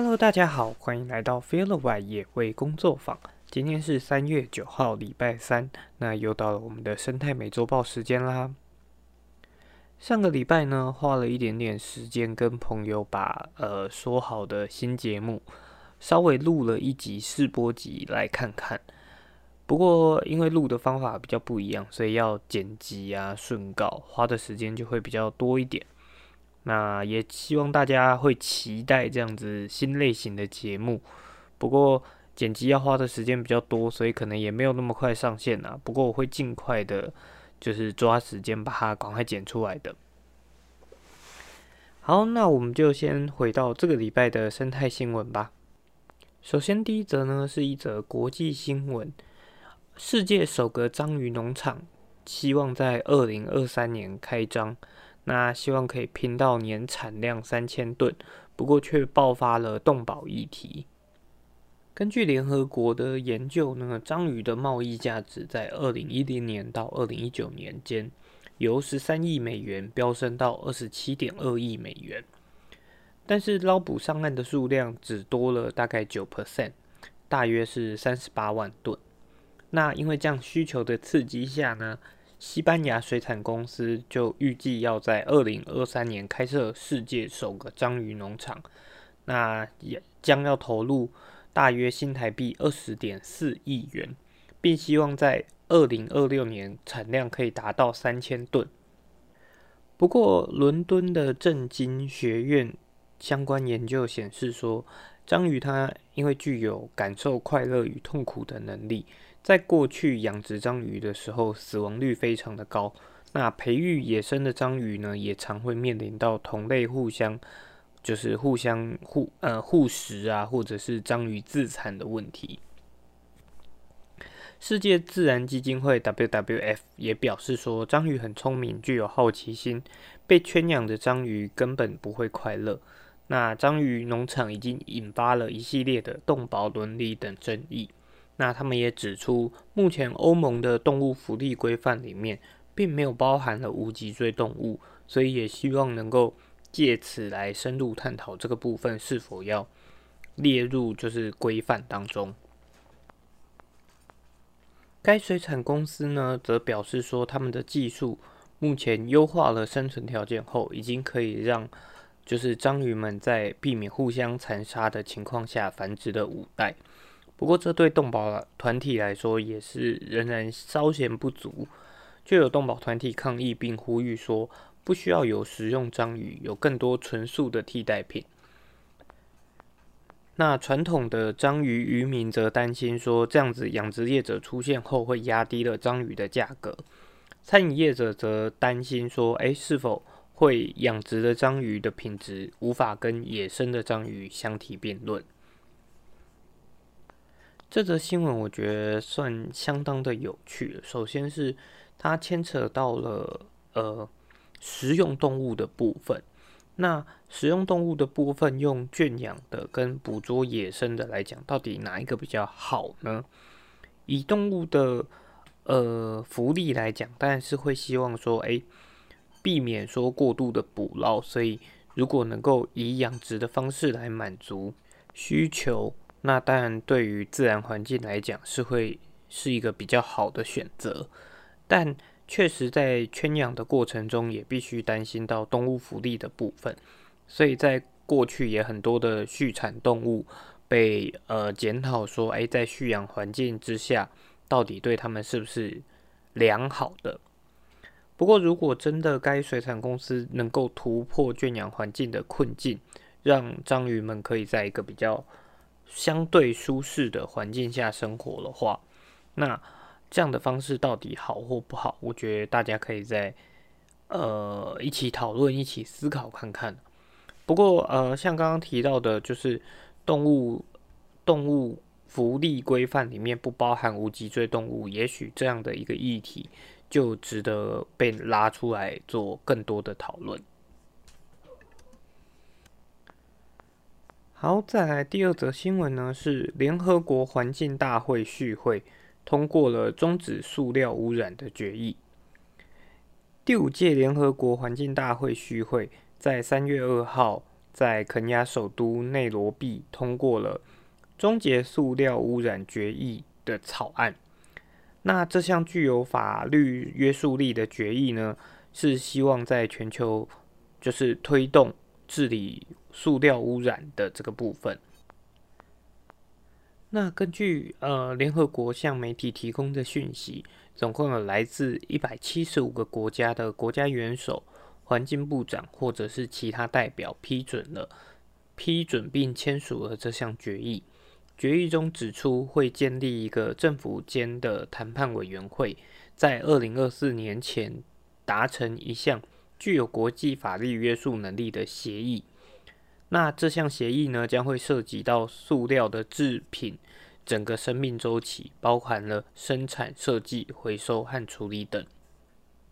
Hello，大家好，欢迎来到 f e e l w 野味工作坊。今天是三月九号，礼拜三，那又到了我们的生态美周报时间啦。上个礼拜呢，花了一点点时间跟朋友把呃说好的新节目稍微录了一集试播集来看看。不过因为录的方法比较不一样，所以要剪辑啊、顺稿，花的时间就会比较多一点。那也希望大家会期待这样子新类型的节目，不过剪辑要花的时间比较多，所以可能也没有那么快上线啊。不过我会尽快的，就是抓时间把它赶快剪出来的。好，那我们就先回到这个礼拜的生态新闻吧。首先第一则呢是一则国际新闻，世界首个章鱼农场希望在二零二三年开张。那希望可以拼到年产量三千吨，不过却爆发了动保议题。根据联合国的研究呢，章鱼的贸易价值在二零一零年到二零一九年间，由十三亿美元飙升到二十七点二亿美元，但是捞捕上岸的数量只多了大概九 percent，大约是三十八万吨。那因为这样需求的刺激下呢？西班牙水产公司就预计要在二零二三年开设世界首个章鱼农场，那也将要投入大约新台币二十点四亿元，并希望在二零二六年产量可以达到三千吨。不过，伦敦的政经学院相关研究显示说，章鱼它因为具有感受快乐与痛苦的能力。在过去养殖章鱼的时候，死亡率非常的高。那培育野生的章鱼呢，也常会面临到同类互相，就是互相互呃互食啊，或者是章鱼自残的问题。世界自然基金会 WWF 也表示说，章鱼很聪明，具有好奇心，被圈养的章鱼根本不会快乐。那章鱼农场已经引发了一系列的动保伦理等争议。那他们也指出，目前欧盟的动物福利规范里面并没有包含了无脊椎动物，所以也希望能够借此来深入探讨这个部分是否要列入就是规范当中。该水产公司呢，则表示说，他们的技术目前优化了生存条件后，已经可以让就是章鱼们在避免互相残杀的情况下繁殖的五代。不过，这对动保团体来说也是仍然稍显不足，就有动保团体抗议并呼吁说，不需要有食用章鱼，有更多纯素的替代品。那传统的章鱼渔民则担心说，这样子养殖业者出现后会压低了章鱼的价格。餐饮业者则担心说，诶，是否会养殖的章鱼的品质无法跟野生的章鱼相提并论？这则新闻我觉得算相当的有趣。首先是它牵扯到了呃食用动物的部分。那食用动物的部分，用圈养的跟捕捉野生的来讲，到底哪一个比较好呢？以动物的呃福利来讲，当然是会希望说，哎，避免说过度的捕捞。所以如果能够以养殖的方式来满足需求。那当然，对于自然环境来讲，是会是一个比较好的选择，但确实在圈养的过程中，也必须担心到动物福利的部分。所以在过去也很多的畜产动物被呃检讨说，哎，在蓄养环境之下，到底对他们是不是良好的？不过，如果真的该水产公司能够突破圈养环境的困境，让章鱼们可以在一个比较相对舒适的环境下生活的话，那这样的方式到底好或不好？我觉得大家可以在呃一起讨论、一起思考看看。不过呃，像刚刚提到的，就是动物动物福利规范里面不包含无脊椎动物，也许这样的一个议题就值得被拉出来做更多的讨论。好，再来第二则新闻呢，是联合国环境大会续会通过了终止塑料污染的决议。第五届联合国环境大会续会在三月二号在肯亚首都内罗毕通过了终结塑料污染决议的草案。那这项具有法律约束力的决议呢，是希望在全球就是推动治理塑料污染的这个部分。那根据呃联合国向媒体提供的讯息，总共有来自一百七十五个国家的国家元首、环境部长或者是其他代表批准了批准并签署了这项决议。决议中指出，会建立一个政府间的谈判委员会，在二零二四年前达成一项具有国际法律约束能力的协议。那这项协议呢，将会涉及到塑料的制品整个生命周期，包含了生产、设计、回收和处理等。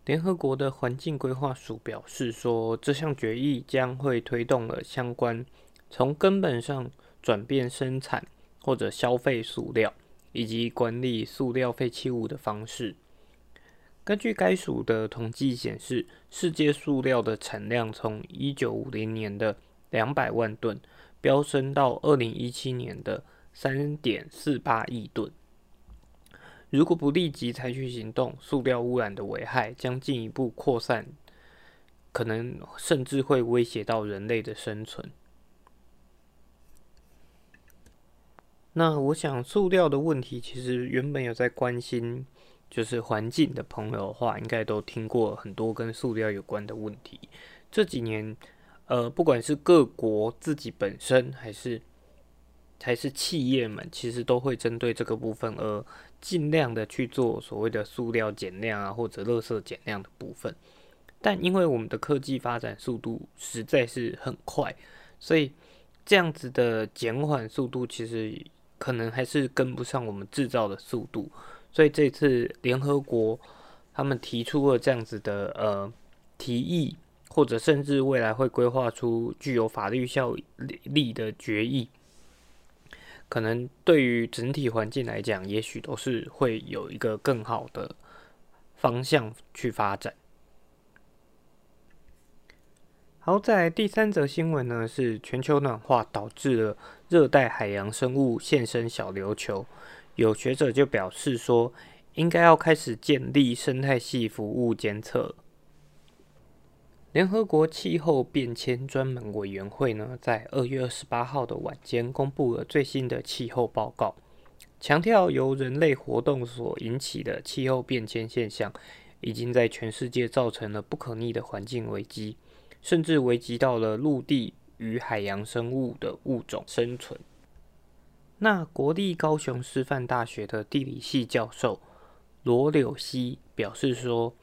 联合国的环境规划署表示说，这项决议将会推动了相关从根本上转变生产或者消费塑料以及管理塑料废弃物的方式。根据该署的统计显示，世界塑料的产量从一九五零年的两百万吨飙升到二零一七年的三点四八亿吨。如果不立即采取行动，塑料污染的危害将进一步扩散，可能甚至会威胁到人类的生存。那我想，塑料的问题其实原本有在关心，就是环境的朋友的话，应该都听过很多跟塑料有关的问题。这几年。呃，不管是各国自己本身，还是还是企业们，其实都会针对这个部分而尽量的去做所谓的塑料减量啊，或者垃圾减量的部分。但因为我们的科技发展速度实在是很快，所以这样子的减缓速度其实可能还是跟不上我们制造的速度。所以这次联合国他们提出了这样子的呃提议。或者甚至未来会规划出具有法律效力的决议，可能对于整体环境来讲，也许都是会有一个更好的方向去发展。好，在第三则新闻呢，是全球暖化导致了热带海洋生物现身小琉球，有学者就表示说，应该要开始建立生态系服务监测。联合国气候变迁专门委员会呢，在二月二十八号的晚间公布了最新的气候报告，强调由人类活动所引起的气候变迁现象，已经在全世界造成了不可逆的环境危机，甚至危及到了陆地与海洋生物的物种生存。那国立高雄师范大学的地理系教授罗柳溪表示说。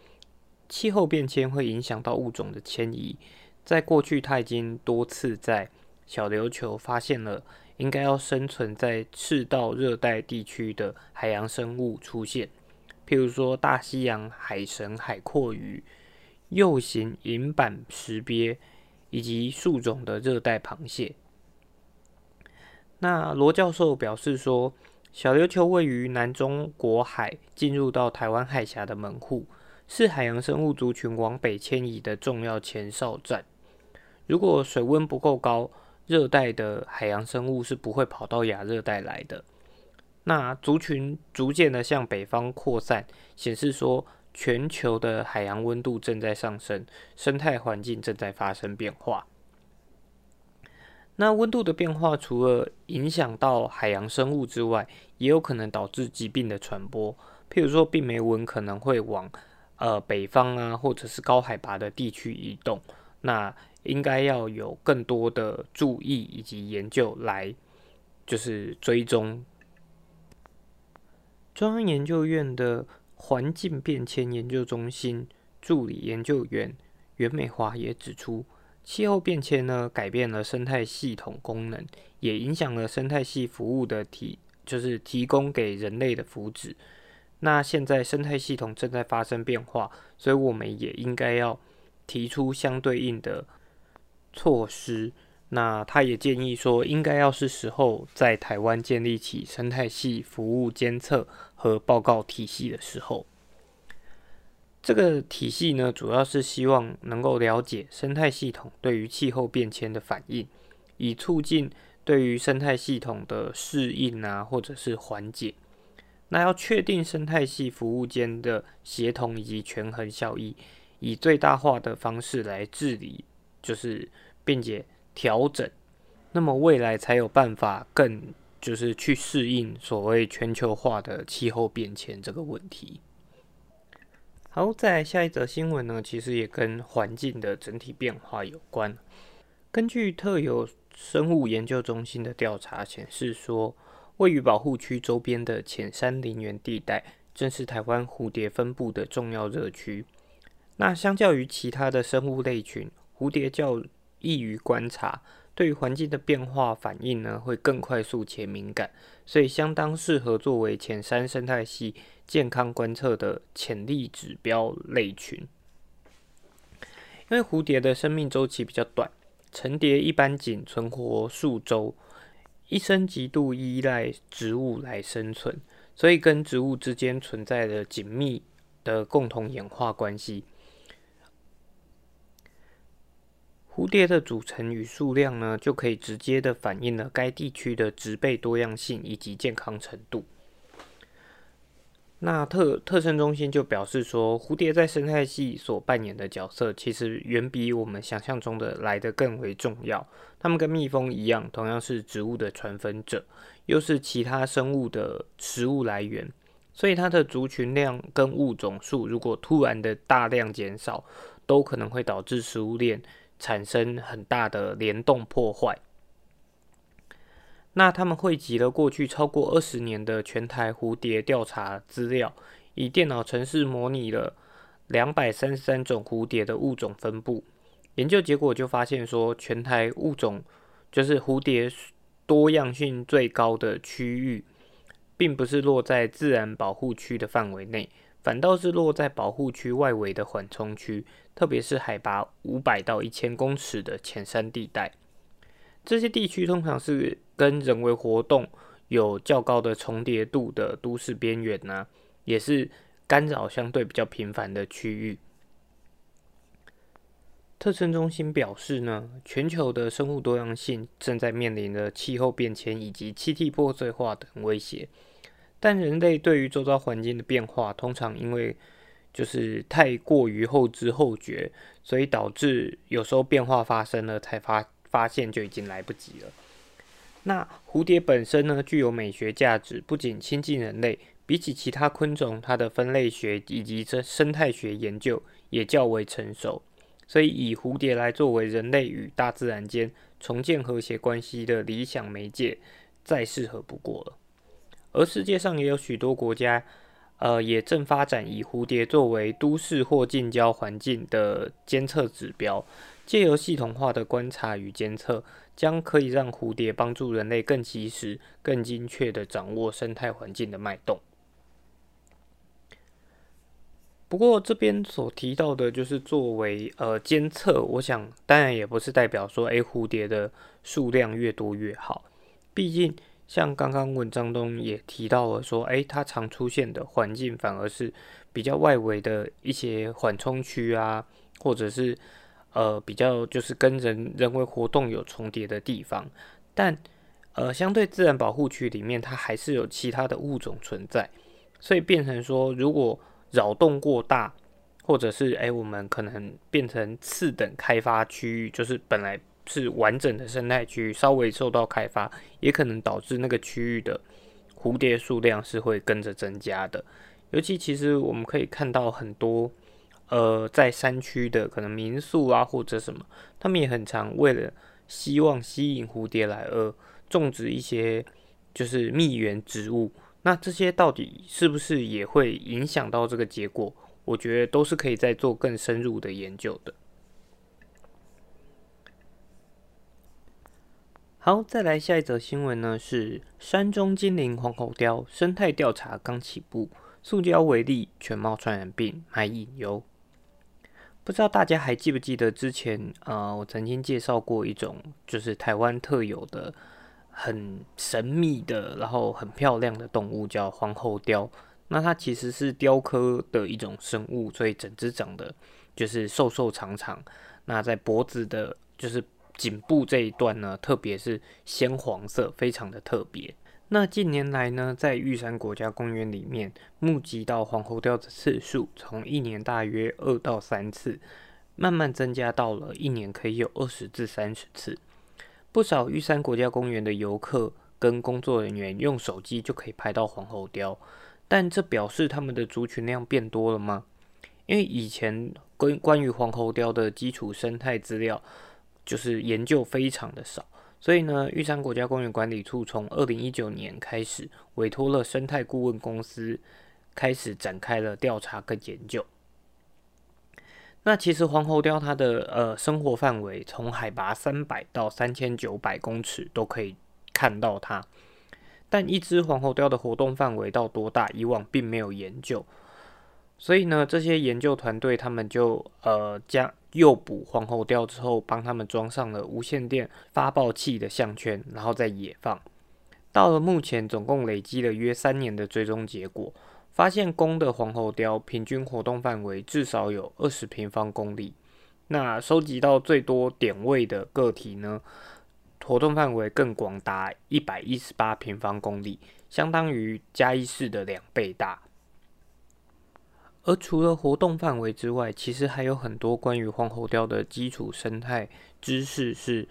气候变迁会影响到物种的迁移。在过去，他已经多次在小琉球发现了应该要生存在赤道热带地区的海洋生物出现，譬如说大西洋海神海阔鱼、幼型银板石鳖以及数种的热带螃蟹。那罗教授表示说，小琉球位于南中国海，进入到台湾海峡的门户。是海洋生物族群往北迁移的重要前哨站。如果水温不够高，热带的海洋生物是不会跑到亚热带来的。那族群逐渐的向北方扩散，显示说全球的海洋温度正在上升，生态环境正在发生变化。那温度的变化除了影响到海洋生物之外，也有可能导致疾病的传播。譬如说，病媒蚊可能会往呃，北方啊，或者是高海拔的地区移动，那应该要有更多的注意以及研究来，就是追踪。中央研究院的环境变迁研究中心助理研究员袁美华也指出，气候变迁呢改变了生态系统功能，也影响了生态系服务的提，就是提供给人类的福祉。那现在生态系统正在发生变化，所以我们也应该要提出相对应的措施。那他也建议说，应该要是时候在台湾建立起生态系服务监测和报告体系的时候。这个体系呢，主要是希望能够了解生态系统对于气候变迁的反应，以促进对于生态系统的适应啊，或者是缓解。那要确定生态系服务间的协同以及权衡效益，以最大化的方式来治理，就是并且调整，那么未来才有办法更就是去适应所谓全球化的气候变迁这个问题。好，再来下一则新闻呢，其实也跟环境的整体变化有关。根据特有生物研究中心的调查显示说，位于保护区周边的浅山林园地带，正是台湾蝴蝶分布的重要热区。那相较于其他的生物类群，蝴蝶较易于观察，对于环境的变化反应呢，会更快速且敏感，所以相当适合作为浅山生态系健康观测的潜力指标类群。因为蝴蝶的生命周期比较短。成蝶一般仅存活数周，一生极度依赖植物来生存，所以跟植物之间存在着紧密的共同演化关系。蝴蝶的组成与数量呢，就可以直接的反映了该地区的植被多样性以及健康程度。那特特生中心就表示说，蝴蝶在生态系所扮演的角色，其实远比我们想象中的来得更为重要。它们跟蜜蜂一样，同样是植物的传粉者，又是其他生物的食物来源。所以它的族群量跟物种数，如果突然的大量减少，都可能会导致食物链产生很大的联动破坏。那他们汇集了过去超过二十年的全台蝴蝶调查资料，以电脑程式模拟了两百三十三种蝴蝶的物种分布。研究结果就发现说，全台物种就是蝴蝶多样性最高的区域，并不是落在自然保护区的范围内，反倒是落在保护区外围的缓冲区，特别是海拔五百到一千公尺的浅山地带。这些地区通常是跟人为活动有较高的重叠度的都市边缘呢，也是干扰相对比较频繁的区域。特征中心表示呢，全球的生物多样性正在面临着气候变迁以及气体破碎化等威胁，但人类对于周遭环境的变化，通常因为就是太过于后知后觉，所以导致有时候变化发生了才发。发现就已经来不及了。那蝴蝶本身呢，具有美学价值，不仅亲近人类，比起其他昆虫，它的分类学以及这生态学研究也较为成熟，所以以蝴蝶来作为人类与大自然间重建和谐关系的理想媒介，再适合不过了。而世界上也有许多国家，呃，也正发展以蝴蝶作为都市或近郊环境的监测指标。借由系统化的观察与监测，将可以让蝴蝶帮助人类更及时、更精确的掌握生态环境的脉动。不过，这边所提到的，就是作为呃监测，我想当然也不是代表说，诶蝴蝶的数量越多越好。毕竟，像刚刚文章中也提到了说，诶，它常出现的环境反而是比较外围的一些缓冲区啊，或者是。呃，比较就是跟人人为活动有重叠的地方，但呃，相对自然保护区里面，它还是有其他的物种存在，所以变成说，如果扰动过大，或者是哎，我们可能变成次等开发区域，就是本来是完整的生态区域，稍微受到开发，也可能导致那个区域的蝴蝶数量是会跟着增加的。尤其其实我们可以看到很多。呃，在山区的可能民宿啊，或者什么，他们也很常为了希望吸引蝴蝶来而种植一些就是蜜源植物。那这些到底是不是也会影响到这个结果？我觉得都是可以再做更深入的研究的。好，再来下一则新闻呢，是山中精灵黄喉貂生态调查刚起步，塑胶为例，全貌传染病还引诱。不知道大家还记不记得之前，呃，我曾经介绍过一种就是台湾特有的很神秘的，然后很漂亮的动物，叫皇后雕。那它其实是雕科的一种生物，所以整只长得就是瘦瘦长长。那在脖子的，就是颈部这一段呢，特别是鲜黄色，非常的特别。那近年来呢，在玉山国家公园里面目击到黄喉貂的次数，从一年大约二到三次，慢慢增加到了一年可以有二十至三十次。不少玉山国家公园的游客跟工作人员用手机就可以拍到黄喉貂，但这表示他们的族群量变多了吗？因为以前关关于黄喉貂的基础生态资料就是研究非常的少。所以呢，玉山国家公园管理处从二零一九年开始委托了生态顾问公司，开始展开了调查跟研究。那其实黄喉貂它的呃生活范围从海拔三百到三千九百公尺都可以看到它，但一只黄喉貂的活动范围到多大，以往并没有研究。所以呢，这些研究团队他们就呃将。诱捕黄喉貂之后，帮他们装上了无线电发报器的项圈，然后再野放。到了目前，总共累积了约三年的追踪结果，发现公的黄喉貂平均活动范围至少有二十平方公里。那收集到最多点位的个体呢，活动范围更广达一百一十八平方公里，相当于嘉义市的两倍大。而除了活动范围之外，其实还有很多关于黄喉貂的基础生态知识是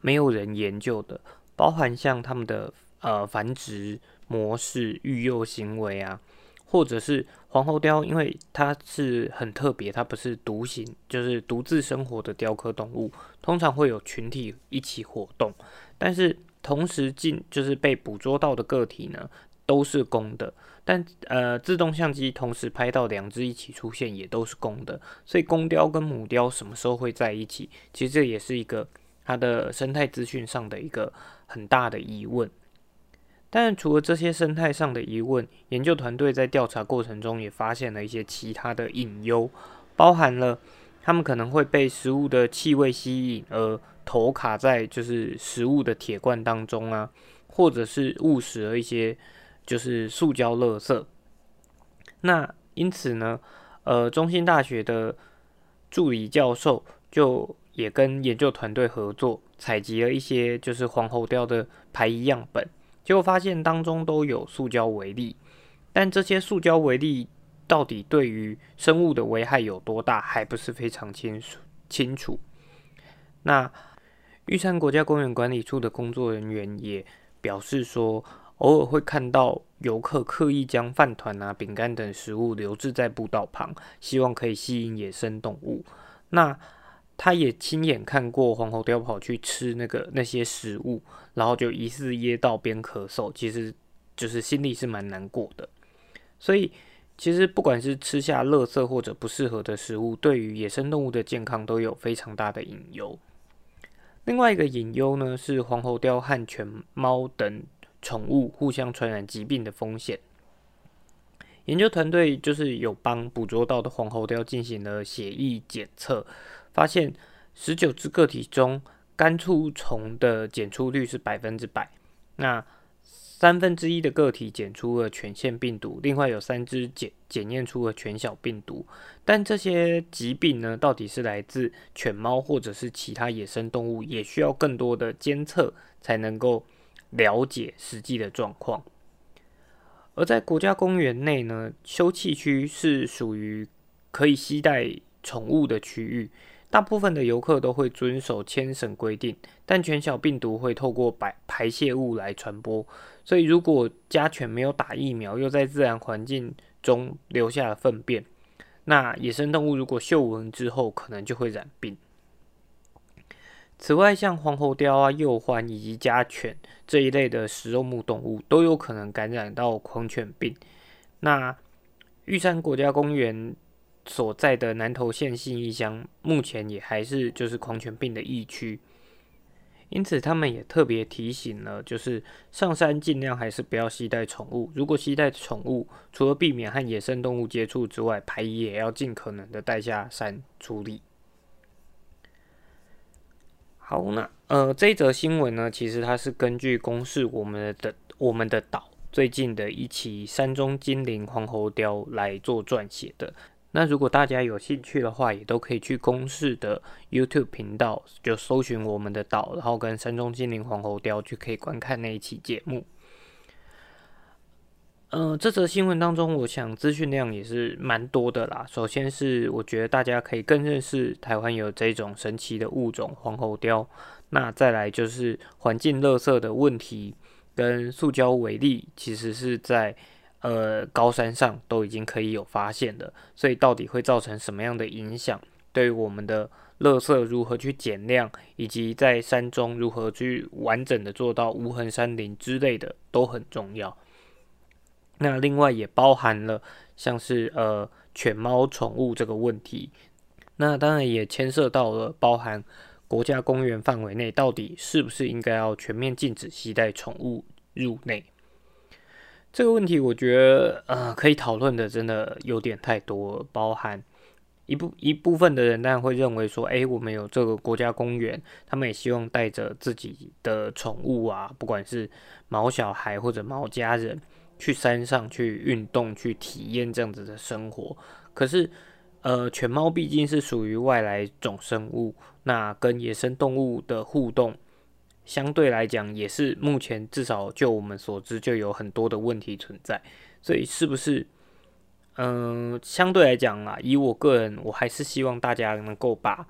没有人研究的，包含像它们的呃繁殖模式、育幼行为啊，或者是黄喉貂，因为它是很特别，它不是独行，就是独自生活的雕刻动物，通常会有群体一起活动，但是同时进就是被捕捉到的个体呢，都是公的。但呃，自动相机同时拍到两只一起出现，也都是公的，所以公雕跟母雕什么时候会在一起？其实这也是一个它的生态资讯上的一个很大的疑问。但除了这些生态上的疑问，研究团队在调查过程中也发现了一些其他的隐忧，包含了它们可能会被食物的气味吸引而头卡在就是食物的铁罐当中啊，或者是误食了一些。就是塑胶垃圾。那因此呢，呃，中兴大学的助理教授就也跟研究团队合作，采集了一些就是黄喉貂的排遗样本，结果发现当中都有塑胶微粒。但这些塑胶微粒到底对于生物的危害有多大，还不是非常清楚清楚。那玉山国家公园管理处的工作人员也表示说。偶尔会看到游客刻意将饭团啊、饼干等食物留置在步道旁，希望可以吸引野生动物。那他也亲眼看过黄喉貂跑去吃那个那些食物，然后就疑似噎到边咳嗽，其实就是心里是蛮难过的。所以，其实不管是吃下垃圾或者不适合的食物，对于野生动物的健康都有非常大的隐忧。另外一个隐忧呢，是黄喉貂和犬猫等。宠物互相传染疾病的风险。研究团队就是有帮捕捉到的黄喉貂进行了血液检测，发现十九只个体中肝触虫的检出率是百分之百。那三分之一的个体检出了犬腺病毒，另外有三只检检验出了犬小病毒。但这些疾病呢，到底是来自犬猫或者是其他野生动物，也需要更多的监测才能够。了解实际的状况，而在国家公园内呢，休憩区是属于可以携带宠物的区域，大部分的游客都会遵守牵绳规定，但犬小病毒会透过排排泄物来传播，所以如果家犬没有打疫苗，又在自然环境中留下了粪便，那野生动物如果嗅闻之后，可能就会染病。此外，像黄喉貂啊、鼬獾以及家犬这一类的食肉目动物，都有可能感染到狂犬病。那玉山国家公园所在的南投县信义乡，目前也还是就是狂犬病的疫区，因此他们也特别提醒了，就是上山尽量还是不要携带宠物。如果携带宠物，除了避免和野生动物接触之外，排遗也要尽可能的带下山处理。好，那呃，这一则新闻呢，其实它是根据公示我们的我们的岛最近的一期山中精灵黄喉雕来做撰写的。那如果大家有兴趣的话，也都可以去公示的 YouTube 频道，就搜寻我们的岛，然后跟山中精灵黄喉雕，就可以观看那一期节目。嗯，这则新闻当中，我想资讯量也是蛮多的啦。首先是我觉得大家可以更认识台湾有这种神奇的物种黄喉雕。那再来就是环境垃圾的问题，跟塑胶为例，其实是在。呃，高山上都已经可以有发现的，所以到底会造成什么样的影响？对于我们的垃圾如何去减量，以及在山中如何去完整的做到无痕山林之类的，都很重要。那另外也包含了像是呃犬猫宠物这个问题，那当然也牵涉到了包含国家公园范围内到底是不是应该要全面禁止携带宠物入内。这个问题，我觉得呃，可以讨论的真的有点太多，包含一部一部分的人当然会认为说，哎，我们有这个国家公园，他们也希望带着自己的宠物啊，不管是毛小孩或者毛家人，去山上去运动，去体验这样子的生活。可是，呃，犬猫毕竟是属于外来种生物，那跟野生动物的互动。相对来讲，也是目前至少就我们所知，就有很多的问题存在。所以是不是，嗯，相对来讲啊，以我个人，我还是希望大家能够把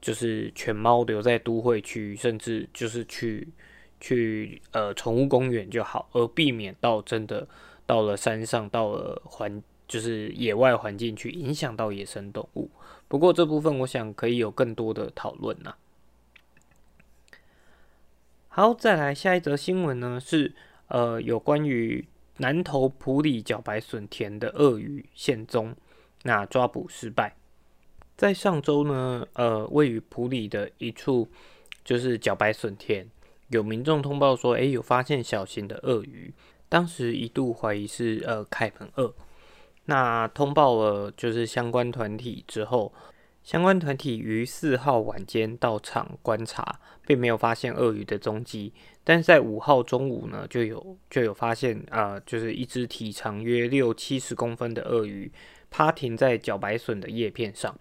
就是犬猫留在都会区，甚至就是去去呃宠物公园就好，而避免到真的到了山上，到了环就是野外环境去影响到野生动物。不过这部分，我想可以有更多的讨论呐。好，再来下一则新闻呢，是呃有关于南投埔里茭白笋田的鳄鱼现踪，那抓捕失败。在上周呢，呃位于埔里的一处就是茭白笋田，有民众通报说，哎有发现小型的鳄鱼，当时一度怀疑是呃凯门鳄，那通报了就是相关团体之后。相关团体于四号晚间到场观察，并没有发现鳄鱼的踪迹。但是在五号中午呢，就有就有发现啊，就是一只体长约六七十公分的鳄鱼趴停在茭白笋的叶片上，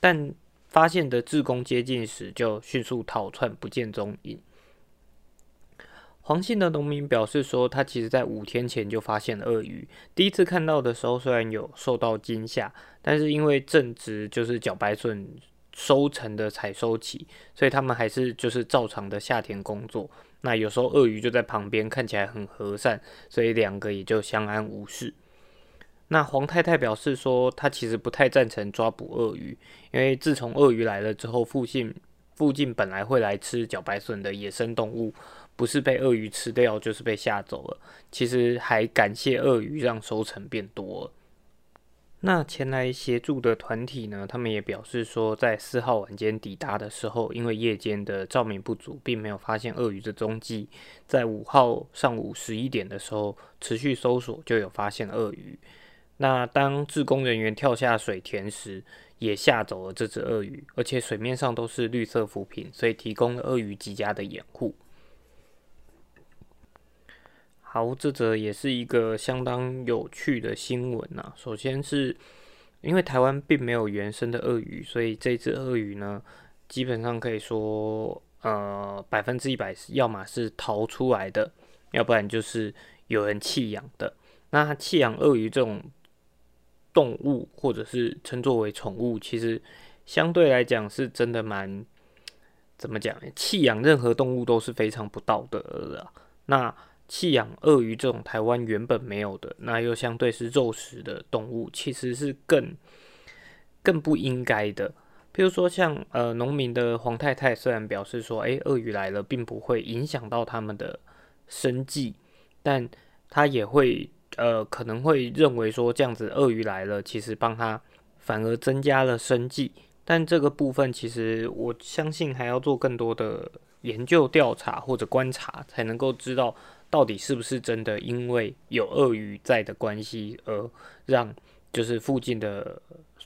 但发现的志工接近时就迅速逃窜不见踪影。黄姓的农民表示说，他其实在五天前就发现了鳄鱼。第一次看到的时候，虽然有受到惊吓，但是因为正值就是茭白笋收成的采收期，所以他们还是就是照常的下田工作。那有时候鳄鱼就在旁边，看起来很和善，所以两个也就相安无事。那黄太太表示说，她其实不太赞成抓捕鳄鱼，因为自从鳄鱼来了之后，附近附近本来会来吃茭白笋的野生动物。不是被鳄鱼吃掉，就是被吓走了。其实还感谢鳄鱼，让收成变多了。那前来协助的团体呢？他们也表示说，在四号晚间抵达的时候，因为夜间的照明不足，并没有发现鳄鱼的踪迹。在五号上午十一点的时候，持续搜索就有发现鳄鱼。那当志工人员跳下水田时，也吓走了这只鳄鱼，而且水面上都是绿色浮萍，所以提供了鳄鱼极佳的掩护。好，这则也是一个相当有趣的新闻呐。首先是因为台湾并没有原生的鳄鱼，所以这只鳄鱼呢，基本上可以说，呃，百分之一百是要么是逃出来的，要不然就是有人弃养的。那弃养鳄鱼这种动物，或者是称作为宠物，其实相对来讲是真的蛮怎么讲？弃养任何动物都是非常不道德的。那弃养鳄鱼这种台湾原本没有的，那又相对是肉食的动物，其实是更更不应该的。譬如说，像呃农民的黄太太，虽然表示说，诶，鳄鱼来了并不会影响到他们的生计，但他也会呃可能会认为说，这样子鳄鱼来了，其实帮他反而增加了生计。但这个部分，其实我相信还要做更多的研究调查或者观察，才能够知道。到底是不是真的因为有鳄鱼在的关系而让就是附近的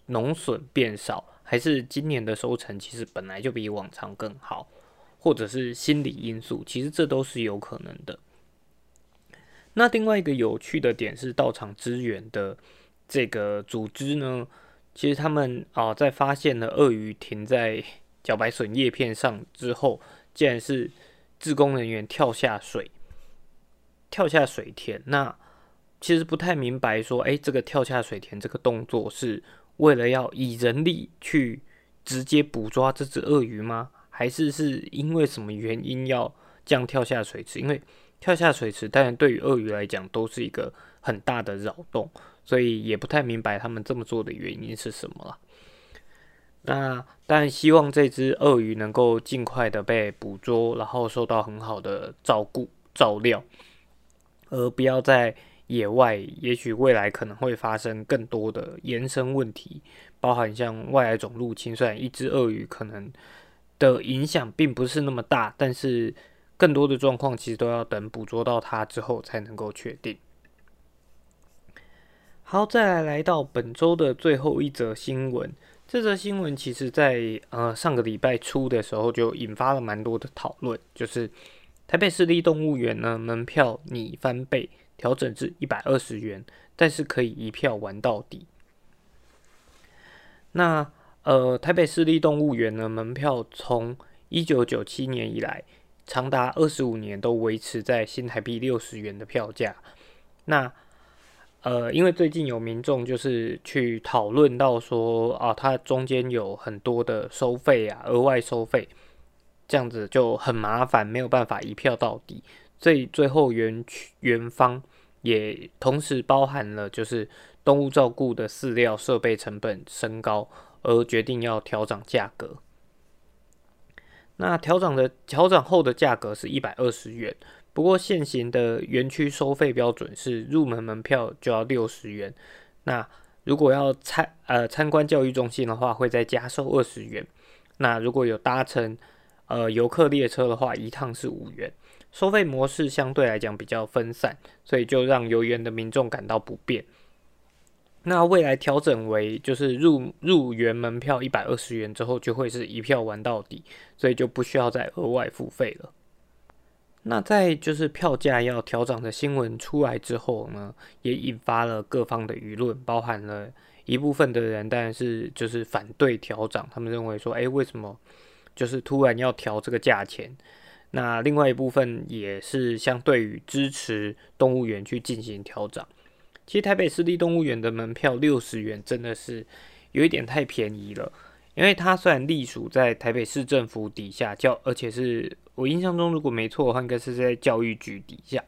农损变少，还是今年的收成其实本来就比往常更好，或者是心理因素，其实这都是有可能的。那另外一个有趣的点是，到场支援的这个组织呢，其实他们啊，在发现了鳄鱼停在茭白笋叶片上之后，竟然是自工人员跳下水，跳下水田。那其实不太明白，说，哎，这个跳下水田这个动作是为了要以人力去直接捕抓这只鳄鱼吗？还是是因为什么原因要这样跳下水池？因为跳下水池，当然对于鳄鱼来讲都是一个很大的扰动。所以也不太明白他们这么做的原因是什么了。那当然希望这只鳄鱼能够尽快的被捕捉，然后受到很好的照顾照料，而不要在野外。也许未来可能会发生更多的延伸问题，包含像外来种入侵。虽然一只鳄鱼可能的影响并不是那么大，但是更多的状况其实都要等捕捉到它之后才能够确定。好，再来来到本周的最后一则新闻。这则新闻其实，在呃上个礼拜初的时候就引发了蛮多的讨论，就是台北市立动物园呢门票拟翻倍，调整至一百二十元，但是可以一票玩到底。那呃台北市立动物园呢门票从一九九七年以来，长达二十五年都维持在新台币六十元的票价。那呃，因为最近有民众就是去讨论到说啊，它中间有很多的收费啊，额外收费，这样子就很麻烦，没有办法一票到底。所以最后园区园方也同时包含了就是动物照顾的饲料设备成本升高，而决定要调整价格。那调整的调整后的价格是一百二十元。不过现行的园区收费标准是入门门票就要六十元，那如果要参呃参观教育中心的话，会再加收二十元。那如果有搭乘呃游客列车的话，一趟是五元。收费模式相对来讲比较分散，所以就让游园的民众感到不便。那未来调整为就是入入园门票一百二十元之后，就会是一票玩到底，所以就不需要再额外付费了。那在就是票价要调整的新闻出来之后呢，也引发了各方的舆论，包含了一部分的人，当然是就是反对调涨，他们认为说，哎，为什么就是突然要调这个价钱？那另外一部分也是相对于支持动物园去进行调涨。其实台北市立动物园的门票六十元真的是有一点太便宜了，因为它虽然隶属在台北市政府底下，叫而且是。我印象中，如果没错的话，应该是在教育局底下，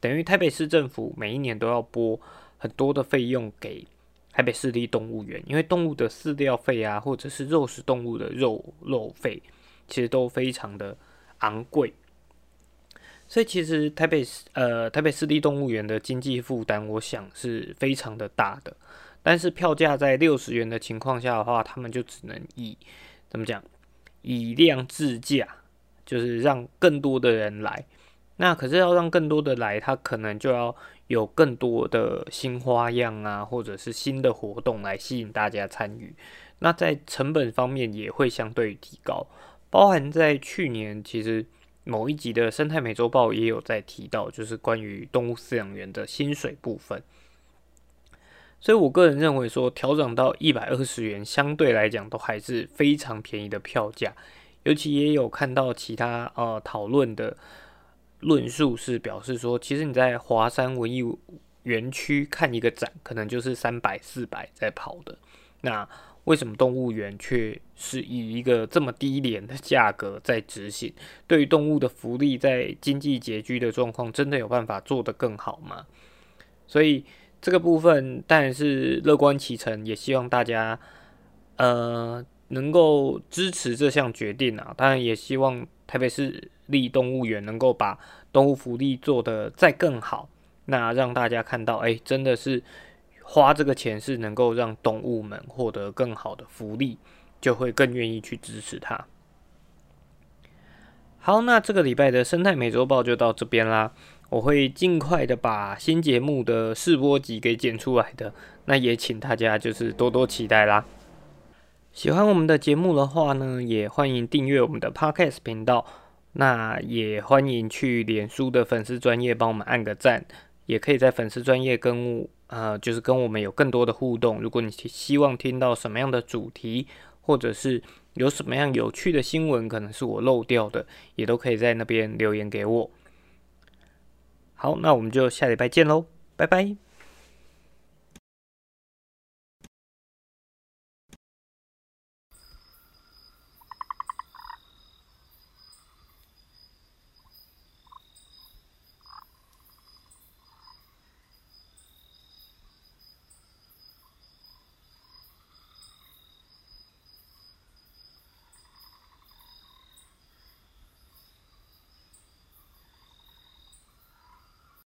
等于台北市政府每一年都要拨很多的费用给台北市立动物园，因为动物的饲料费啊，或者是肉食动物的肉肉费，其实都非常的昂贵，所以其实台北市呃台北市立动物园的经济负担，我想是非常的大的。但是票价在六十元的情况下的话，他们就只能以怎么讲以量制价。就是让更多的人来，那可是要让更多的来，他可能就要有更多的新花样啊，或者是新的活动来吸引大家参与。那在成本方面也会相对提高，包含在去年其实某一集的生态美洲豹也有在提到，就是关于动物饲养员的薪水部分。所以我个人认为说，调整到一百二十元，相对来讲都还是非常便宜的票价。尤其也有看到其他呃讨论的论述是表示说，其实你在华山文艺园区看一个展，可能就是三百四百在跑的。那为什么动物园却是以一个这么低廉的价格在执行？对于动物的福利，在经济拮据的状况，真的有办法做得更好吗？所以这个部分当然是乐观其成，也希望大家呃。能够支持这项决定啊，当然也希望台北市立动物园能够把动物福利做得再更好，那让大家看到，哎，真的是花这个钱是能够让动物们获得更好的福利，就会更愿意去支持它。好，那这个礼拜的生态美洲报就到这边啦，我会尽快的把新节目的试播集给剪出来的，那也请大家就是多多期待啦。喜欢我们的节目的话呢，也欢迎订阅我们的 Podcast 频道。那也欢迎去脸书的粉丝专业帮我们按个赞，也可以在粉丝专业跟我呃，就是跟我们有更多的互动。如果你希望听到什么样的主题，或者是有什么样有趣的新闻，可能是我漏掉的，也都可以在那边留言给我。好，那我们就下礼拜见喽，拜拜。